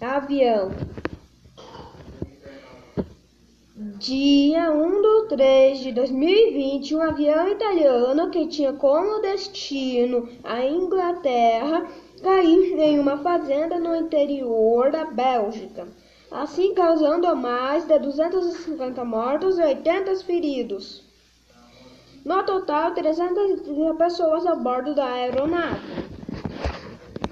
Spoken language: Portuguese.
Avião. Dia 1 de 3 de 2020, um avião italiano que tinha como destino a Inglaterra caiu em uma fazenda no interior da Bélgica, assim causando mais de 250 mortos e 80 feridos. No total, 330 pessoas a bordo da aeronave.